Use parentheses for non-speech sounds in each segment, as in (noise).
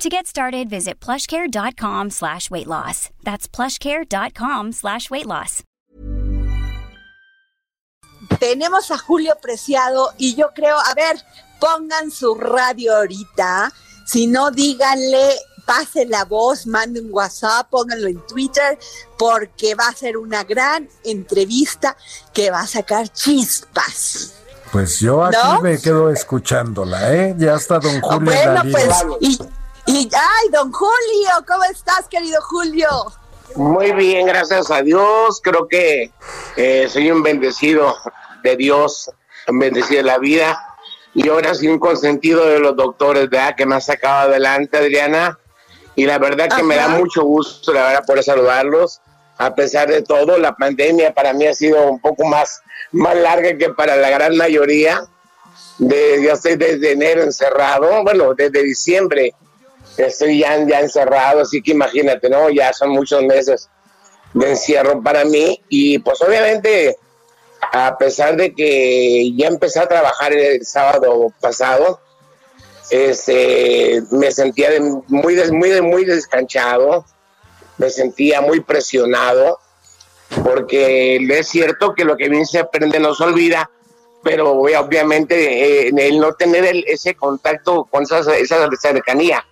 To get started, visit plushcare.com slash weight loss. That's plushcare.com slash weight loss. Tenemos a Julio Preciado y yo creo, a ver, pongan su radio ahorita. Si no, díganle, pase la voz, manden un WhatsApp, pónganlo en Twitter, porque va a ser una gran entrevista que va a sacar chispas. Pues yo aquí ¿No? me quedo escuchándola, ¿eh? Ya está don Julio bueno, Darío. pues, y, y, ay, don Julio, ¿cómo estás, querido Julio? Muy bien, gracias a Dios. Creo que eh, soy un bendecido de Dios, un bendecido de la vida. Y ahora sí un consentido de los doctores, ¿verdad? Que me han sacado adelante, Adriana. Y la verdad que me da Ajá. mucho gusto, la verdad, poder saludarlos. A pesar de todo, la pandemia para mí ha sido un poco más, más larga que para la gran mayoría. De, yo estoy desde enero encerrado, bueno, desde diciembre estoy ya, encerrado, así que imagínate, ¿no? Ya son muchos meses de encierro para mí y pues obviamente a pesar de que ya empecé a trabajar el sábado pasado, este, me sentía muy, des- muy, muy descanchado, me sentía muy presionado, porque es cierto que lo que bien se aprende no se olvida, pero obviamente eh, el no tener ese contacto con esa, esa cercanía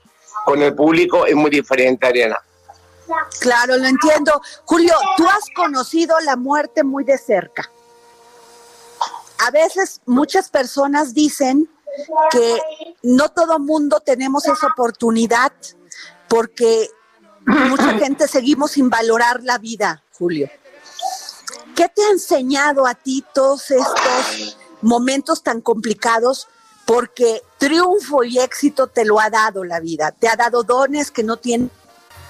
con el público es muy diferente, Ariana. Claro, lo entiendo. Julio, tú has conocido la muerte muy de cerca. A veces muchas personas dicen que no todo mundo tenemos esa oportunidad porque mucha (clears throat) gente seguimos sin valorar la vida, Julio. ¿Qué te ha enseñado a ti todos estos momentos tan complicados? Porque triunfo y éxito te lo ha dado la vida, te ha dado dones que no tienen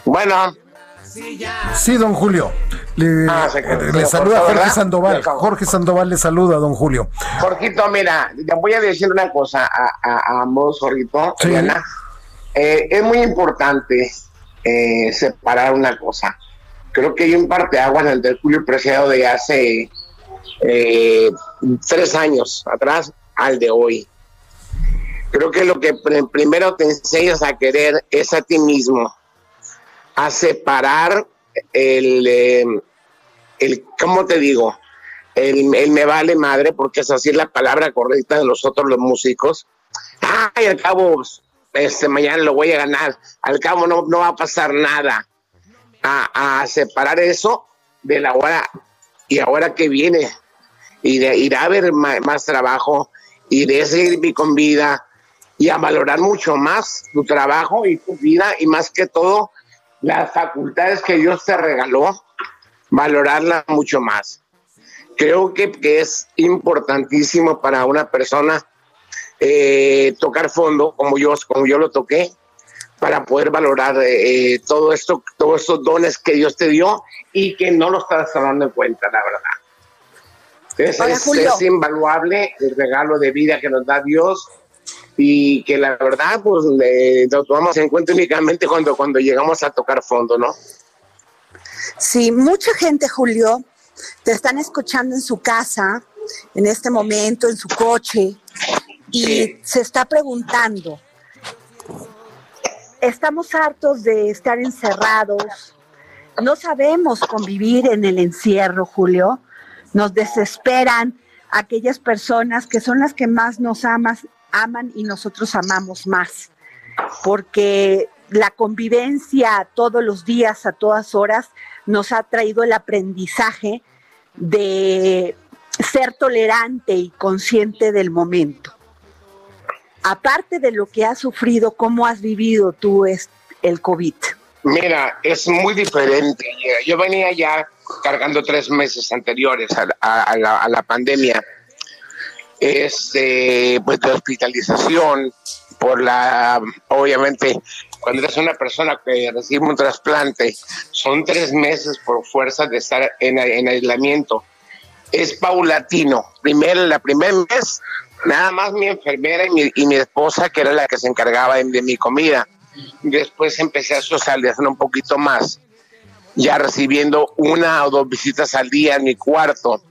Bueno, Sí, don Julio. Le, Ah, se- eh, se saluda cortó, Jorge ¿verdad? Sandoval. Jorge Sandoval le saluda, don Julio. Jorgito, mira, te voy a decir una cosa a, a, a ambos, Jorgito, Sí. Eh, es muy importante eh, separar una cosa. Creo que hay un parteaguas en el del Julio Preciado de hace eh, tres años atrás al de hoy. Creo que lo que pr- primero te enseñas a querer es a ti mismo, a separar el, eh, el ¿cómo te digo? El, el me vale madre, porque es así la palabra correcta de nosotros los músicos. Ay, al cabo, este, mañana lo voy a ganar, al cabo no, no va a pasar nada. A, a separar eso de la hora y ahora que viene, de, irá a haber ma- más trabajo, y de seguir con vida, y a valorar mucho más tu trabajo y tu vida, y más que todo, las facultades que Dios te regaló, valorarla mucho más. Creo que, que es importantísimo para una persona eh, tocar fondo, como yo, como yo lo toqué, para poder valorar eh, todo esto, todos estos dones que Dios te dio y que no lo estás tomando en cuenta, la verdad. Es, Hola, es- Julio. es invaluable el regalo de vida que nos da Dios y que la verdad pues le- lo tomamos en cuenta únicamente cuando, cuando llegamos a tocar fondo, ¿no? Sí, mucha gente, Julio, te están escuchando en su casa, en este momento, en su coche, y Sí. se está preguntando, estamos hartos de estar encerrados, no sabemos convivir en el encierro, Julio, nos desesperan aquellas personas que son las que más nos amas, aman y nosotros amamos más, porque la convivencia todos los días, a todas horas, nos ha traído el aprendizaje de ser tolerante y consciente del momento. Aparte de lo que has sufrido, ¿cómo has vivido tú el COVID? Mira, es muy diferente. Yo venía ya cargando tres meses anteriores a, a- a la, a la pandemia, este, pues de hospitalización, por la, obviamente, cuando eres una persona que recibe un trasplante, son tres meses por fuerza de estar en, aislamiento. Es paulatino. Primero, la primer mes, nada más mi enfermera y mi, esposa, que era la que se encargaba de, mi comida. Después empecé a socializar un poquito más, ya recibiendo una o dos visitas al día en mi cuarto,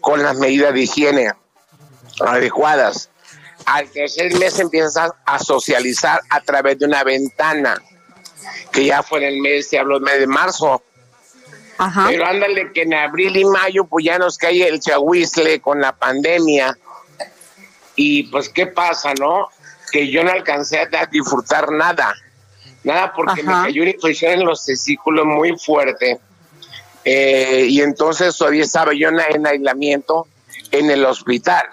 con las medidas de higiene adecuadas al tercer mes empiezas a, socializar a través de una ventana, que ya fue en el mes, se habló el mes de marzo. Pero ándale que en abril y mayo pues ya nos cae el chahuizle con la pandemia. Y pues qué pasa, ¿no? Que yo no alcancé a disfrutar nada. Nada porque me cayó una infección en los testículos muy fuerte. Eh, y entonces todavía estaba yo en aislamiento en el hospital.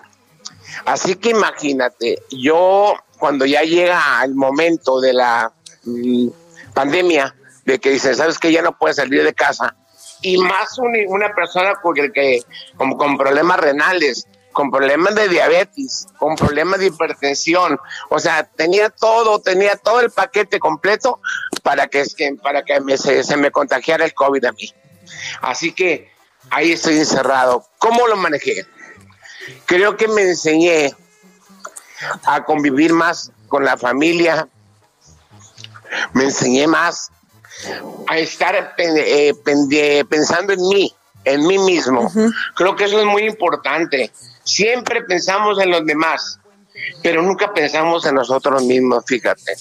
Así que imagínate, yo cuando ya llega el momento de la mm, pandemia, de que dice, sabes que ya no puedes salir de casa, y más una persona con, el que, con, con problemas renales, con problemas de diabetes, con problemas de hipertensión, o sea, tenía todo, tenía todo el paquete completo para que, para que se, se me contagiara el COVID a mí. Así que ahí estoy encerrado. ¿Cómo lo manejé? Creo que me enseñé a convivir más con la familia, me enseñé más a estar eh, pensando en mí, en mí mismo. Creo que eso es muy importante. Siempre pensamos en los demás, pero nunca pensamos en nosotros mismos, fíjate.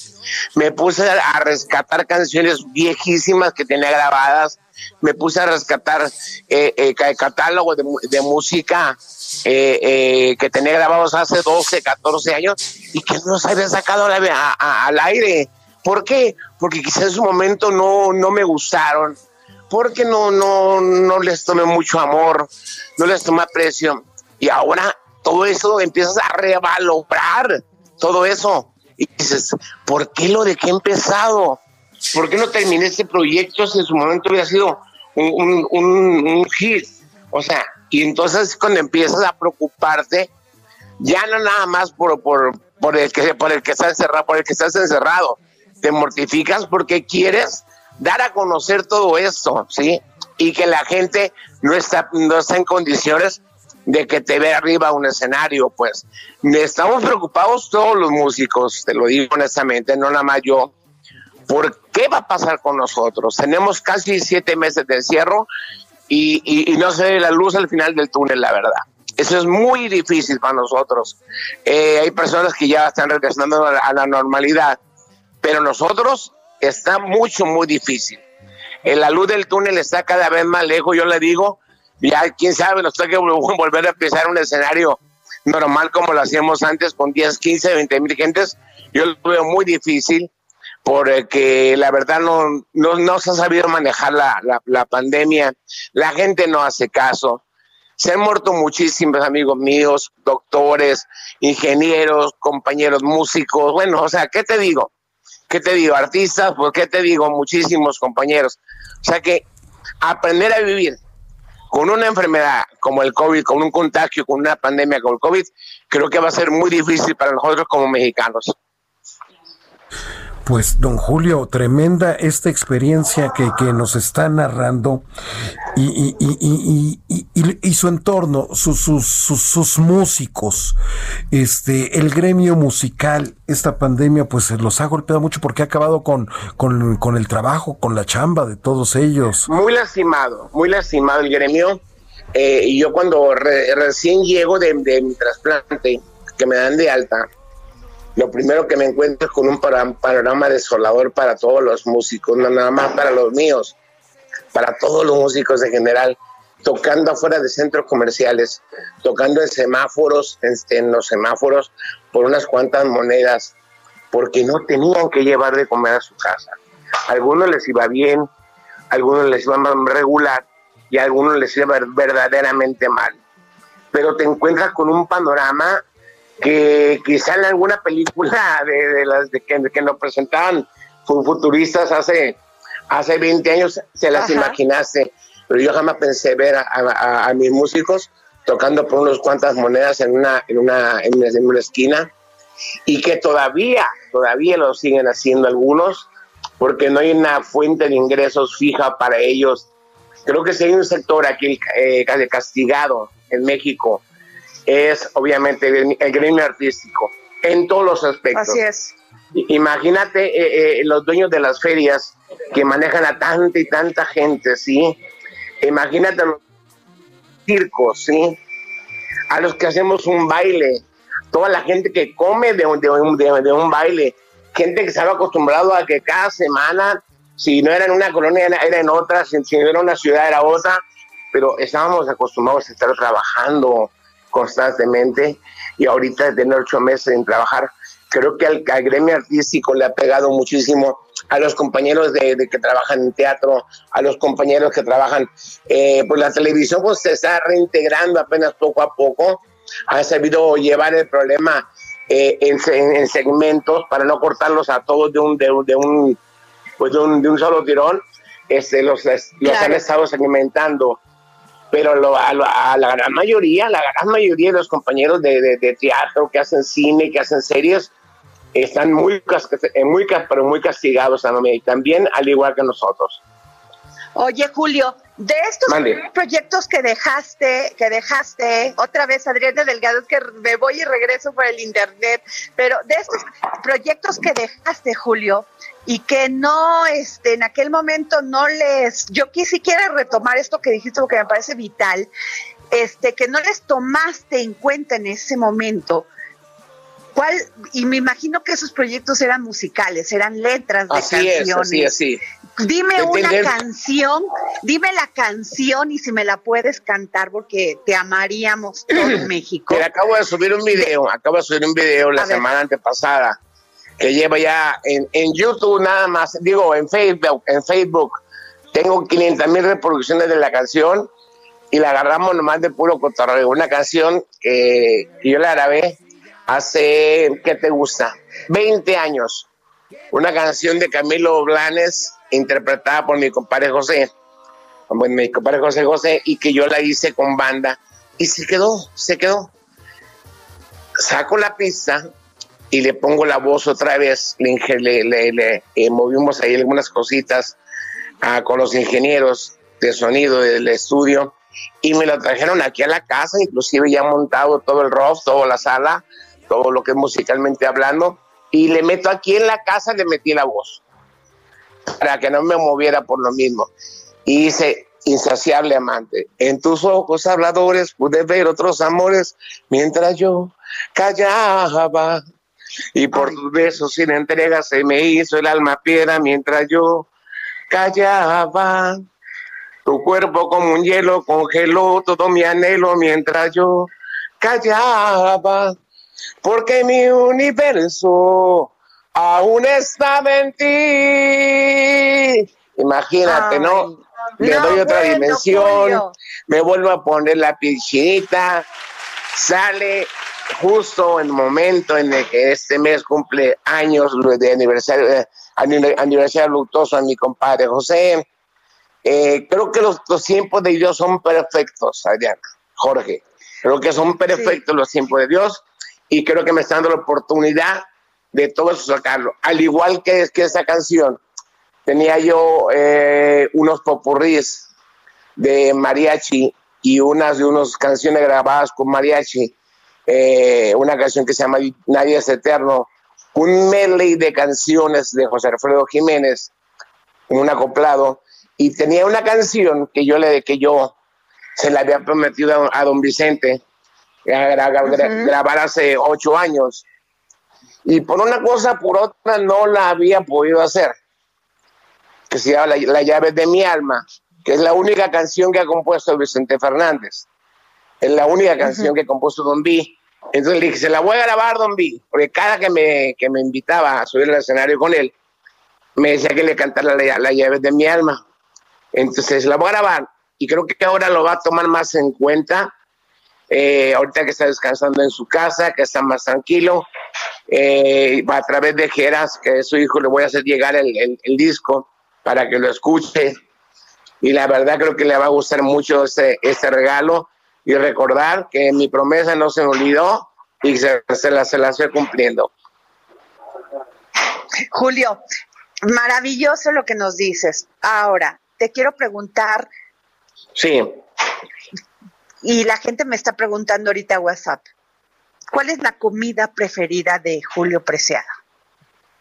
Me puse a rescatar canciones viejísimas que tenía grabadas, me puse a rescatar eh, eh, catálogo de, de música eh, eh, que tenía grabados hace 12, 14 años y que no se había sacado al aire. ¿Por qué? Porque quizás en su momento no, no me gustaron, porque no, no, no les tomé mucho amor, no les tomé aprecio. Y ahora todo eso empiezas a revalorar, todo eso. Y dices, ¿por qué lo de qué he empezado? ¿Por qué no terminé este proyecto si en su momento hubiera sido un, un, hit? O sea, y entonces cuando empiezas a preocuparte, ya no nada más por, por, por, el que, por el que está encerrado, por el que estás encerrado, te mortificas porque quieres dar a conocer todo esto, ¿sí? Y que la gente no está, no está en condiciones de que te vea arriba un escenario, pues. Estamos preocupados todos los músicos, te lo digo honestamente, no nada más yo, por qué va a pasar con nosotros. Tenemos casi siete meses de encierro y, no se ve la luz al final del túnel, la verdad. Eso es muy difícil para nosotros. Eh, hay personas que ya están regresando a la, normalidad, pero nosotros está mucho, muy difícil. Eh, la luz del túnel está cada vez más lejos, yo le digo, ya quién sabe, nos toca (laughs) volver a empezar un escenario normal como lo hacíamos antes con 10, 15, 20 mil gentes. Yo lo veo muy difícil porque la verdad no, no, se ha sabido manejar la, pandemia, la gente no hace caso. Se han muerto muchísimos amigos míos, doctores, ingenieros, compañeros músicos, bueno, o sea, ¿qué te digo? ¿Qué te digo? Artistas, pues ¿qué te digo? Muchísimos compañeros. O sea que aprender a vivir con una enfermedad como el COVID, con un contagio, con una pandemia como el COVID, creo que va a ser muy difícil para nosotros como mexicanos. Pues, don Julio, tremenda esta experiencia que, que nos está narrando y, y, y, y su entorno, sus, sus, sus, músicos, este, el gremio musical, esta pandemia, pues los ha golpeado mucho porque ha acabado con, con, con el trabajo, con la chamba de todos ellos. Muy lastimado, muy lastimado el gremio. Eh, y yo cuando recién llego de, de mi trasplante, que me dan de alta, lo primero que me encuentro es con un panorama desolador para todos los músicos, no nada más para los míos, para todos los músicos en general, tocando afuera de centros comerciales, tocando en semáforos, en, los semáforos, por unas cuantas monedas, porque no tenían que llevar de comer a su casa. A algunos les iba bien, a algunos les iba regular y a algunos les iba verdaderamente mal. Pero te encuentras con un panorama que quizá en alguna película (laughs) de, las de que, que, nos presentaban futuristas hace, hace 20 años se las imaginaste, pero yo jamás pensé ver a, mis músicos tocando por unas cuantas monedas en una, en una, en una esquina y que todavía, todavía lo siguen haciendo algunos, porque no hay una fuente de ingresos fija para ellos. Creo que si hay un sector aquí eh, castigado en México, es obviamente el gremio artístico, en todos los aspectos. Así es. Imagínate eh, eh, los dueños de las ferias que manejan a tanta y tanta gente, ¿sí? Imagínate los circos, ¿sí? A los que hacemos un baile, toda la gente que come de un, de un, de, un baile, gente que estaba acostumbrado a que cada semana, si no era en una colonia, era en otra, si, no era una ciudad, era otra, pero estábamos acostumbrados a estar trabajando constantemente y ahorita de tener ocho meses sin trabajar, creo que al, gremio artístico le ha pegado muchísimo a los compañeros de, que trabajan en teatro, a los compañeros que trabajan, eh, pues la televisión pues se está reintegrando apenas poco a poco, ha sabido llevar el problema eh, en, segmentos para no cortarlos a todos de un, de, un, pues de un, solo tirón, este, los, los han estado segmentando pero a, la gran mayoría, la gran mayoría de los compañeros de, de, teatro que hacen cine, que hacen series, están muy, eh, muy, pero muy castigados también, al igual que nosotros. Oye, Julio, de estos proyectos que dejaste, que dejaste, otra vez Adriana Delgado, es que me voy y regreso por el internet, pero de estos proyectos que dejaste, Julio, y que no, este, en aquel momento no les, yo quisiera retomar esto que dijiste porque me parece vital, este, que no les tomaste en cuenta en ese momento, ¿Cuál? Y me imagino que esos proyectos eran musicales, eran letras de canciones. Es, así, Dime una canción, dime la canción y si me la puedes cantar porque te amaríamos todo (clears throat) México. acabo de subir un video, acabo de subir un video la semana antepasada que lleva ya en, en, YouTube nada más, digo en Facebook, en Facebook tengo 500 mil reproducciones de la canción y la agarramos nomás de puro cotorreo. Una canción que yo la grabé hace, ¿qué te gusta? 20 años. Una canción de Camilo Blanes interpretada por mi compadre José, mi compadre José José, y que yo la hice con banda. Y se quedó, se quedó. Saco la pista y le pongo la voz otra vez, le, le, eh, movimos ahí algunas cositas ah, con los ingenieros de sonido del estudio y me lo trajeron aquí a la casa, inclusive ya montado todo el rough, toda la sala, todo lo que es musicalmente hablando, y le meto aquí en la casa, le metí la voz, para que no me moviera por lo mismo. Y dice, insaciable amante, en tus ojos habladores pude ver otros amores, mientras yo callaba. Y por tus besos sin entrega se me hizo el alma piedra mientras yo callaba. Tu cuerpo como un hielo congeló todo mi anhelo mientras yo callaba porque mi universo aún estaba en ti. Imagínate, ¿no? Le doy otra dimensión, me vuelvo a poner la pichita, sale justo en el momento en el que este mes cumple años de aniversario, eh, aniversario luctuoso a mi compadre José. Eh, creo que los, tiempos de Dios son perfectos, Adriana, Jorge. Creo que son perfectos los tiempos de Dios y creo que me está dando la oportunidad de todo eso sacarlo. Al igual que, que esa canción, tenía yo eh, unos popurrís de mariachi y unas de unas canciones grabadas con mariachi, eh, una canción que se llama Nadie es Eterno, un medley de canciones de José Alfredo Jiménez, un acoplado, y tenía una canción que yo le que yo se la había prometido a don Vicente, grabar hace ocho años. Y por una cosa, por otra, no la había podido hacer. Que se llama La, llave de mi alma, que es la única canción que ha compuesto Vicente Fernández. Es la única canción que ha compuesto Don B. Entonces le dije, se la voy a grabar, Don B, porque cada que me, que me invitaba a subir al escenario con él, me decía que le cantara la, la llave de mi alma. Entonces la voy a grabar y creo que ahora lo va a tomar más en cuenta eh, ahorita que está descansando en su casa, que está más tranquilo, eh, a través de Geras, que es su hijo, le voy a hacer llegar el, disco para que lo escuche. Y la verdad creo que le va a gustar mucho este, este regalo y recordar que mi promesa no se me olvidó y se, se la, se la estoy cumpliendo. Julio, maravilloso lo que nos dices. Ahora, te quiero preguntar. Sí. Y la gente me está preguntando ahorita WhatsApp. ¿Cuál es la comida preferida de Julio Preciado?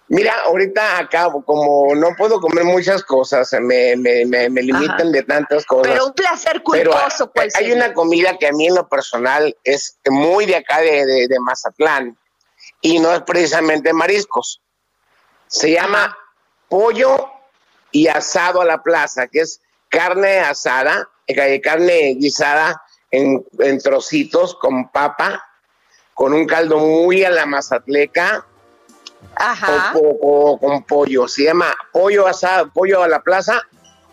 Mira, ahorita acabo, como no puedo comer muchas cosas, me, me, me, limitan de tantas cosas. Pero un placer culposo, Pero hay una comida que a mí en lo personal es muy de acá de, de, Mazatlán y no es precisamente mariscos. Se llama pollo y asado a la plaza, que es carne asada, eh, carne guisada en, en trocitos con papa, con un caldo muy a la mazatleca Ajá. O, con pollo. Se llama pollo asado, pollo a la plaza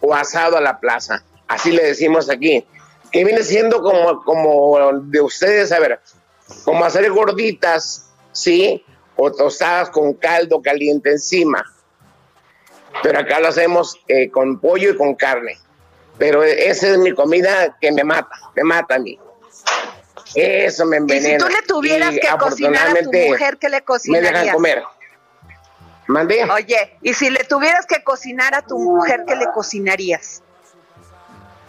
o asado a la plaza. Así le decimos aquí. Que viene siendo como, como de ustedes, a ver, como hacer gorditas, ¿sí? O tostadas con caldo caliente encima. Pero acá lo hacemos eh, con pollo y con carne. Pero esa es mi comida que me mata, me mata a mí. Eso me envenena. Y si tú le tuvieras que cocinar a tu mujer, ¿qué le cocinarías? Me dejan comer. Oye, y si le tuvieras que cocinar a tu mujer, ¿qué le cocinarías?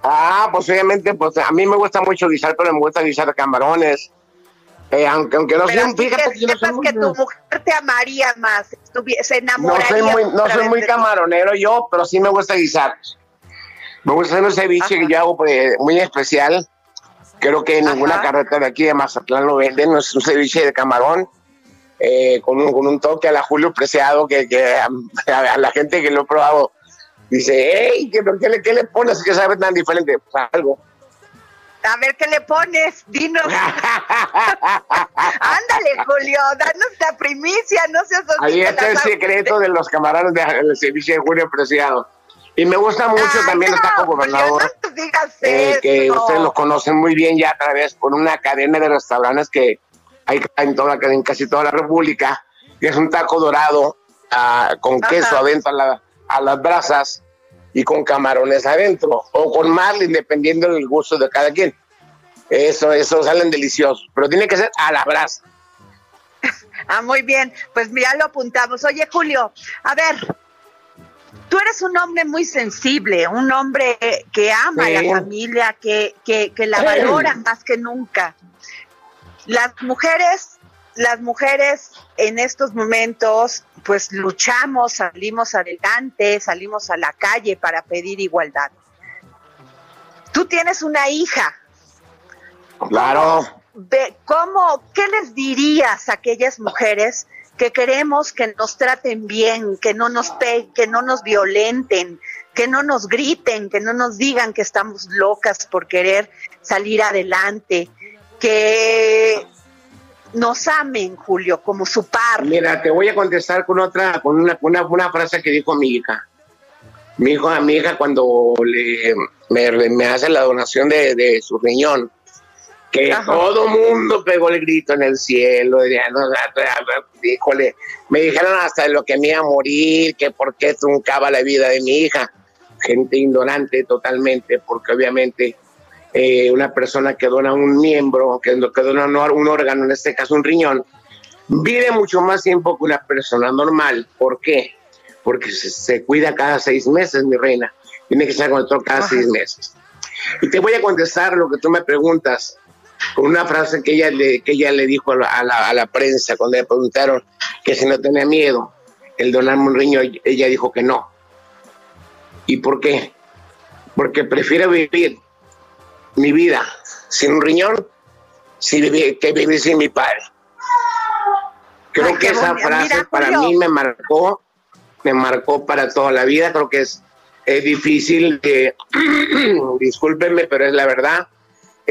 Ah, pues obviamente, pues a mí me gusta mucho guisar, pero me gusta guisar camarones. Eh, aunque, aunque no pero fíjate que, no que tu mujer te amaría más, se enamoraría. No soy muy, no soy muy camaronero yo, pero sí me gusta guisar. Me gusta hacer un ceviche que yo hago pues, muy especial. Creo que en ninguna carreta de aquí de Mazatlán lo venden, es un ceviche de camarón eh, con, un, con, un, toque a la Julio Preciado que, que a, la gente que lo he probado dice, hey, ¿qué, qué, le, qué le pones que sabe tan diferente? Pues algo. A ver qué le pones, dinos. (laughs) Ándale, Julio, danos la primicia, no seas Ahí está el secreto de los camaradas del servicio de Julio Preciado. Y me gusta mucho ah, también el taco gobernador. eh, que ustedes lo conocen muy bien ya a través por una cadena de restaurantes que hay en, toda, en casi toda la República, que es un taco dorado ah, con queso adentro a, las brasas y con camarones adentro, o con marlin, dependiendo del gusto de cada quien. Eso, eso salen deliciosos, pero tiene que ser a la brasa. (laughs) Ah, muy bien, pues ya lo apuntamos. Oye, Julio, a ver, eres un hombre muy sensible, un hombre que ama a la familia, que, que, que la valora más que nunca. Las mujeres, las mujeres en estos momentos, pues luchamos, salimos adelante, salimos a la calle para pedir igualdad. Tú tienes una hija. Claro. ¿Cómo, qué les dirías a aquellas mujeres que queremos que nos traten bien, que no nos que no nos violenten, que no nos griten, que no nos digan que estamos locas por querer salir adelante, que nos amen, Julio, como su par. Mira, te voy a contestar con otra, con una, una, frase que dijo mi hija. Mi hijo, mi hija cuando le, me, hace la donación de, su riñón, que todo mundo pegó el grito en el cielo, híjole, me dijeron hasta de lo que me iba a morir, que por qué truncaba la vida de mi hija. Gente ignorante totalmente, porque obviamente eh, una persona que dona un miembro, que, que dona un órgano, en este caso un riñón, vive mucho más tiempo que una persona normal. ¿Por qué? Porque se, cuida cada seis meses, mi reina. Tiene que estar con otro cada seis meses. Y te voy a contestar lo que tú me preguntas con una frase que ella le, que ella le dijo a la, a la, prensa cuando le preguntaron que si no tenía miedo el donarme un riñón, ella dijo que no. ¿Y por qué? Porque prefiere vivir mi vida sin un riñón que vivir sin mi padre. Creo que esa frase para mí me marcó, me marcó para toda la vida. Creo que es, es difícil, de, (clears throat) discúlpenme, pero es la verdad.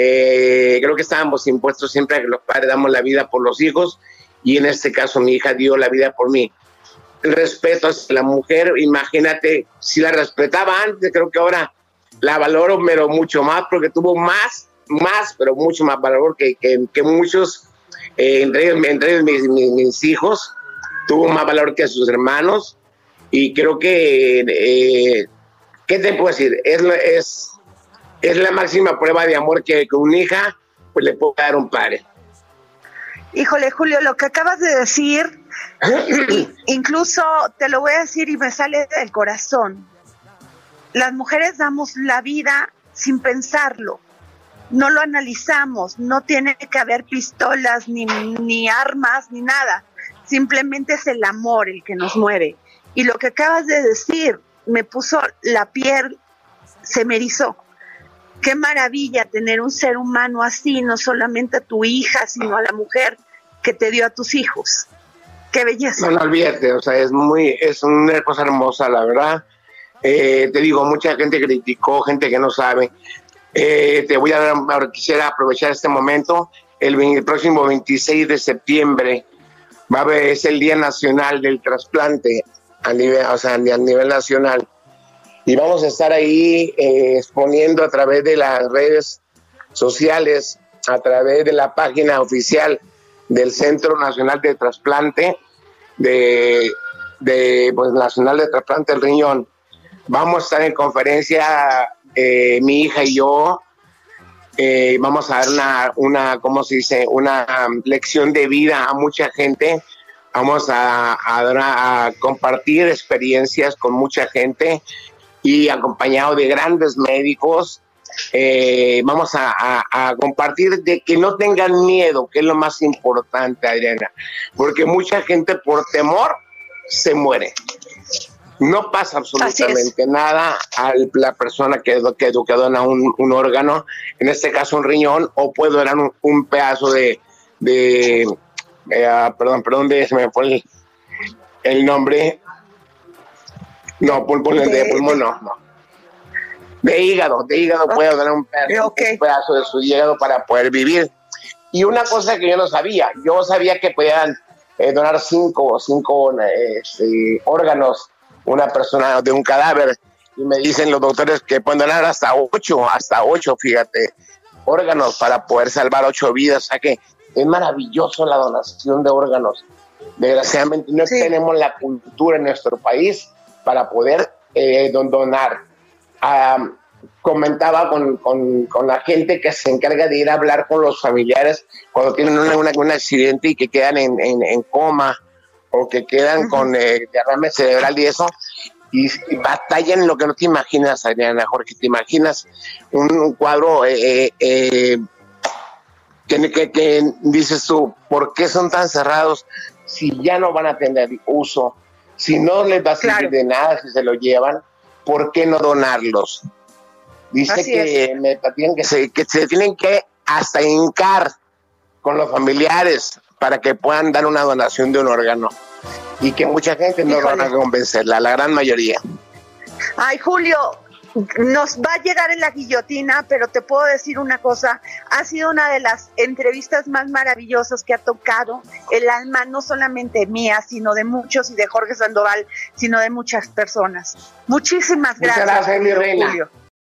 Eh, creo que estábamos impuestos siempre a que los padres damos la vida por los hijos y en este caso mi hija dio la vida por mí. El respeto hacia la mujer, imagínate, si la respetaba antes, creo que ahora la valoro, pero mucho más, porque tuvo más, más, pero mucho más valor que, que, muchos, eh, entre, entre mis, mis, hijos, tuvo más valor que sus hermanos. Y creo que, eh, ¿qué te puedo decir? Es, es, es la máxima prueba de amor que, una hija pues, le puede dar un padre. Híjole, Julio, lo que acabas de decir, (clears throat) incluso te lo voy a decir y me sale del corazón. Las mujeres damos la vida sin pensarlo. No lo analizamos, no tiene que haber pistolas, ni, ni armas, ni nada. Simplemente es el amor el que nos mueve. Y lo que acabas de decir me puso la piel, se me erizó qué maravilla tener un ser humano así, no solamente a tu hija, sino a la mujer que te dio a tus hijos. Qué belleza. No lo olvides, o sea, es muy, es una cosa hermosa, la verdad. Eh, te digo, mucha gente criticó, gente que no sabe. Eh, te voy a dar, quisiera aprovechar este momento. El, próximo 26 de septiembre va a haber, es el Día Nacional del Trasplante a nivel, o sea, a nivel nacional y vamos a estar ahí eh, exponiendo a través de las redes sociales, a través de la página oficial del Centro Nacional de Trasplante, de, de pues, Nacional de Trasplante del Riñón. Vamos a estar en conferencia, eh, mi hija y yo, eh, vamos a dar una, una, ¿cómo se dice? Una lección de vida a mucha gente. Vamos a, compartir experiencias con mucha gente y acompañado de grandes médicos. Eh, vamos a, compartir de que no tengan miedo, que es lo más importante, Adriana, porque mucha gente por temor se muere. No pasa absolutamente nada a la persona que, que, que dona un, un, órgano, en este caso un riñón, o puede donar un, pedazo de, de eh, ah, perdón, perdón, de, se me fue el, el nombre, no, pulmón, de, pulmón no, De hígado, de hígado puede dar un pedazo, de su hígado para poder vivir. Y una cosa que yo no sabía, yo sabía que podían eh, donar cinco, cinco este, órganos una persona de un cadáver y me dicen los doctores que pueden donar hasta ocho, hasta ocho, fíjate, órganos para poder salvar ocho vidas. O sea que es maravilloso la donación de órganos. Desgraciadamente no tenemos la cultura en nuestro país para poder eh, donar. comentaba con, la gente que se encarga de ir a hablar con los familiares cuando tienen un accidente y que quedan en, coma o que quedan con eh, derrame cerebral y eso, y, batallan lo que no te imaginas, Adriana, Jorge, te imaginas un, cuadro eh, eh, que, que, que, dices tú, ¿por qué son tan cerrados si ya no van a tener uso? Si no les va a servir de nada si se lo llevan, ¿por qué no donarlos? Dice que, me, tienen que, se, que se tienen que hasta hincar con los familiares para que puedan dar una donación de un órgano y que mucha gente no van a convencerla, la gran mayoría. Ay, Julio, nos va a llegar en la guillotina, pero te puedo decir una cosa, ha sido una de las entrevistas más maravillosas que ha tocado el alma, no solamente mía, sino de muchos y de Jorge Sandoval, sino de muchas personas. Muchísimas gracias. Muchas gracias, mi reina.